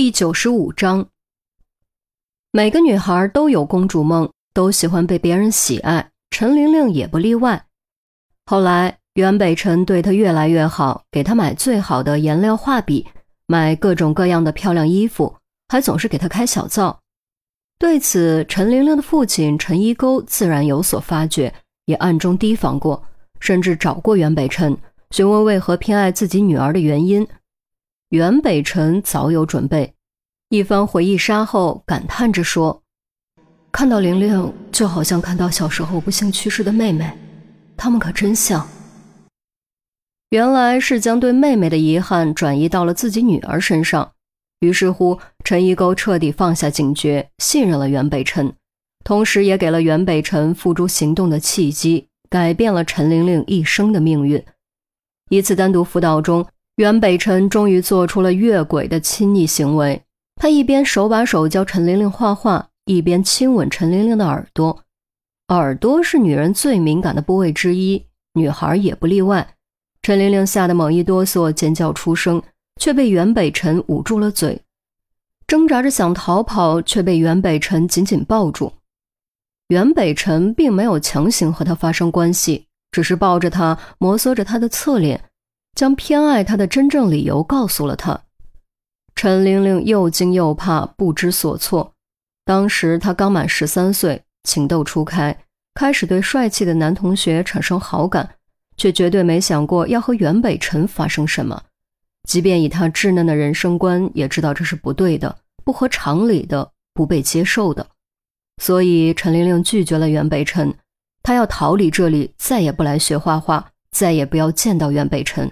第九十五章，每个女孩都有公主梦，都喜欢被别人喜爱，陈玲玲也不例外。后来，袁北辰对她越来越好，给她买最好的颜料画笔，买各种各样的漂亮衣服，还总是给她开小灶。对此，陈玲玲的父亲陈一沟自然有所发觉，也暗中提防过，甚至找过袁北辰，询问为何偏爱自己女儿的原因。袁北辰早有准备，一番回忆杀后，感叹着说：“看到玲玲，就好像看到小时候不幸去世的妹妹，他们可真像。”原来是将对妹妹的遗憾转移到了自己女儿身上。于是乎，陈一沟彻底放下警觉，信任了袁北辰，同时也给了袁北辰付诸行动的契机，改变了陈玲玲一生的命运。一次单独辅导中。袁北辰终于做出了越轨的亲昵行为，他一边手把手教陈玲玲画画，一边亲吻陈玲玲的耳朵。耳朵是女人最敏感的部位之一，女孩也不例外。陈玲玲吓得猛一哆嗦，尖叫出声，却被袁北辰捂住了嘴，挣扎着想逃跑，却被袁北辰紧紧抱住。袁北辰并没有强行和她发生关系，只是抱着她，摩挲着她的侧脸。将偏爱他的真正理由告诉了他，陈玲玲又惊又怕，不知所措。当时她刚满十三岁，情窦初开，开始对帅气的男同学产生好感，却绝对没想过要和袁北辰发生什么。即便以她稚嫩的人生观，也知道这是不对的，不合常理的，不被接受的。所以陈玲玲拒绝了袁北辰，她要逃离这里，再也不来学画画，再也不要见到袁北辰。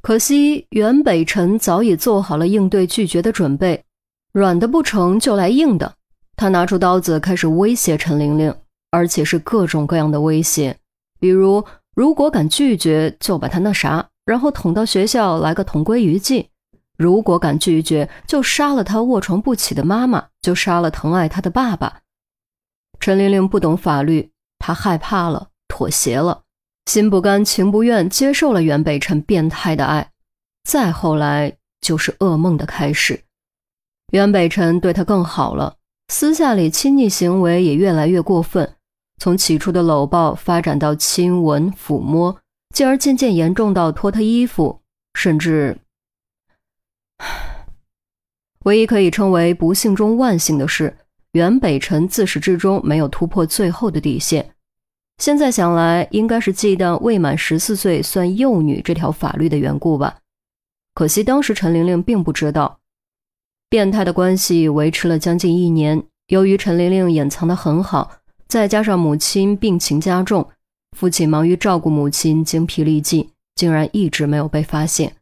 可惜袁北辰早已做好了应对拒绝的准备，软的不成就来硬的。他拿出刀子开始威胁陈玲玲，而且是各种各样的威胁，比如如果敢拒绝就把他那啥，然后捅到学校来个同归于尽；如果敢拒绝就杀了他卧床不起的妈妈，就杀了疼爱他的爸爸。陈玲玲不懂法律，她害怕了，妥协了。心不甘情不愿接受了袁北辰变态的爱，再后来就是噩梦的开始。袁北辰对她更好了，私下里亲昵行为也越来越过分，从起初的搂抱发展到亲吻、抚摸，进而渐渐严重到脱她衣服，甚至 唯一可以称为不幸中万幸的是，袁北辰自始至终没有突破最后的底线。现在想来，应该是忌惮未满十四岁算幼女这条法律的缘故吧。可惜当时陈玲玲并不知道，变态的关系维持了将近一年。由于陈玲玲掩藏得很好，再加上母亲病情加重，父亲忙于照顾母亲，精疲力尽，竟然一直没有被发现。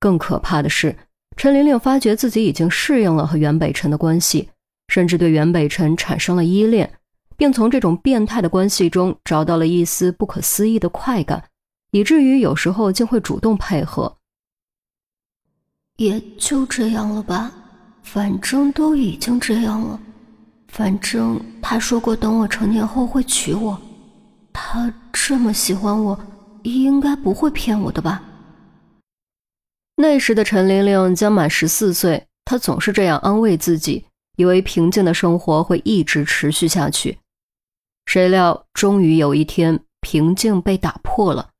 更可怕的是，陈玲玲发觉自己已经适应了和袁北辰的关系，甚至对袁北辰产生了依恋。并从这种变态的关系中找到了一丝不可思议的快感，以至于有时候竟会主动配合。也就这样了吧，反正都已经这样了。反正他说过等我成年后会娶我，他这么喜欢我，应该不会骗我的吧？那时的陈玲玲将满十四岁，她总是这样安慰自己，以为平静的生活会一直持续下去。谁料，终于有一天，平静被打破了。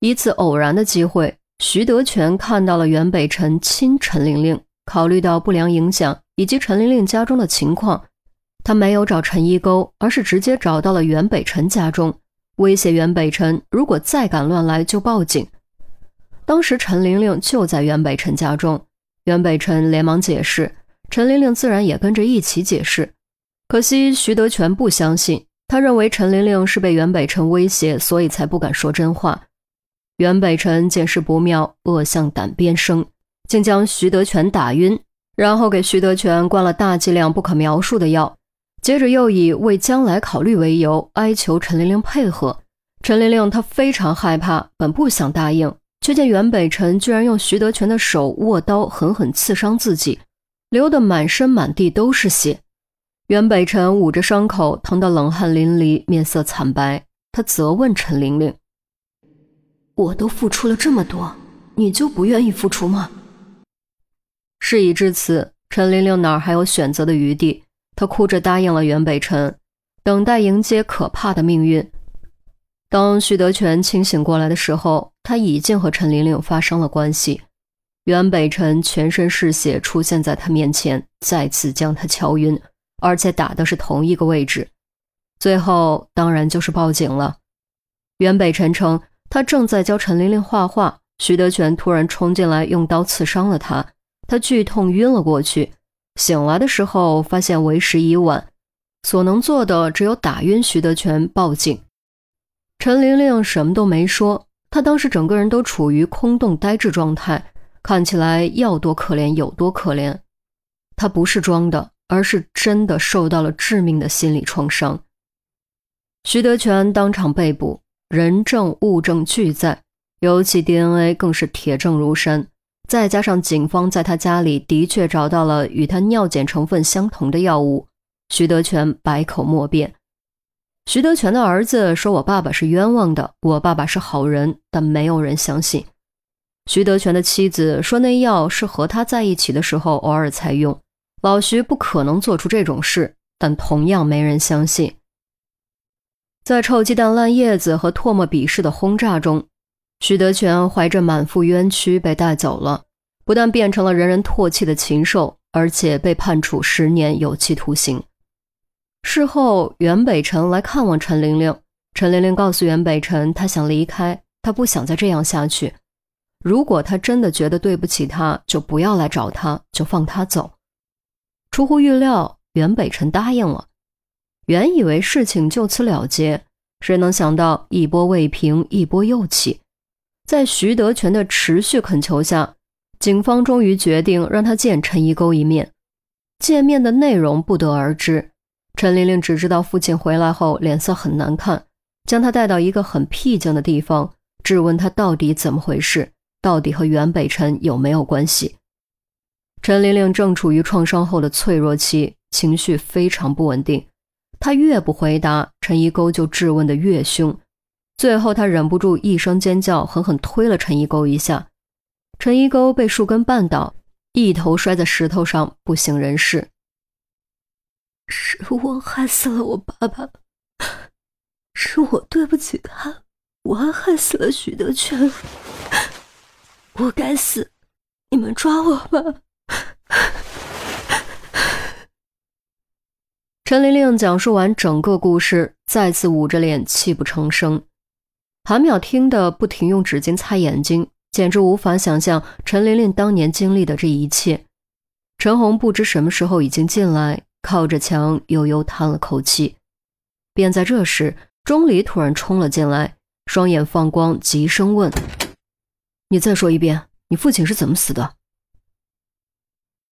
一次偶然的机会，徐德全看到了袁北辰亲陈玲玲。考虑到不良影响以及陈玲玲家中的情况，他没有找陈一沟，而是直接找到了袁北辰家中，威胁袁北辰，如果再敢乱来就报警。当时陈玲玲就在袁北辰家中，袁北辰连忙解释，陈玲玲自然也跟着一起解释。可惜徐德全不相信，他认为陈玲玲是被袁北辰威胁，所以才不敢说真话。袁北辰见势不妙，恶向胆边生，竟将徐德全打晕，然后给徐德全灌了大剂量不可描述的药，接着又以为将来考虑为由，哀求陈玲玲配合。陈玲玲她非常害怕，本不想答应，却见袁北辰居然用徐德全的手握刀狠狠刺伤自己，流得满身满地都是血。袁北辰捂着伤口，疼得冷汗淋漓，面色惨白。他责问陈玲玲：“我都付出了这么多，你就不愿意付出吗？”事已至此，陈玲玲哪儿还有选择的余地？她哭着答应了袁北辰，等待迎接可怕的命运。当徐德全清醒过来的时候，他已经和陈玲玲发生了关系。袁北辰全身是血出现在他面前，再次将他敲晕，而且打的是同一个位置。最后当然就是报警了。袁北辰称，他正在教陈玲玲画画，徐德全突然冲进来，用刀刺伤了他，他剧痛晕了过去。醒来的时候，发现为时已晚，所能做的只有打晕徐德全，报警。陈玲玲什么都没说，她当时整个人都处于空洞呆滞状态，看起来要多可怜有多可怜。她不是装的，而是真的受到了致命的心理创伤。徐德全当场被捕，人证物证俱在，尤其 DNA 更是铁证如山。再加上警方在他家里的确找到了与他尿检成分相同的药物，徐德全百口莫辩。徐德全的儿子说：“我爸爸是冤枉的，我爸爸是好人。”但没有人相信。徐德全的妻子说：“那药是和他在一起的时候偶尔才用，老徐不可能做出这种事。”但同样没人相信。在臭鸡蛋、烂叶子和唾沫鄙视的轰炸中。徐德全怀着满腹冤屈被带走了，不但变成了人人唾弃的禽兽，而且被判处十年有期徒刑。事后，袁北辰来看望陈玲玲，陈玲玲告诉袁北辰，她想离开，她不想再这样下去。如果他真的觉得对不起他，就不要来找他，就放他走。出乎预料，袁北辰答应了。原以为事情就此了结，谁能想到一波未平，一波又起。在徐德全的持续恳求下，警方终于决定让他见陈一沟一面。见面的内容不得而知。陈玲玲只知道父亲回来后脸色很难看，将他带到一个很僻静的地方，质问他到底怎么回事，到底和袁北辰有没有关系。陈玲玲正处于创伤后的脆弱期，情绪非常不稳定。她越不回答，陈一沟就质问的越凶。最后，他忍不住一声尖叫，狠狠推了陈一沟一下。陈一沟被树根绊倒，一头摔在石头上，不省人事。是我害死了我爸爸，是我对不起他，我还害死了许德全，我该死，你们抓我吧！陈玲玲讲述完整个故事，再次捂着脸，泣不成声。韩淼听得不停用纸巾擦眼睛，简直无法想象陈琳琳当年经历的这一切。陈红不知什么时候已经进来，靠着墙悠悠叹了口气。便在这时，钟离突然冲了进来，双眼放光，急声问：“你再说一遍，你父亲是怎么死的？”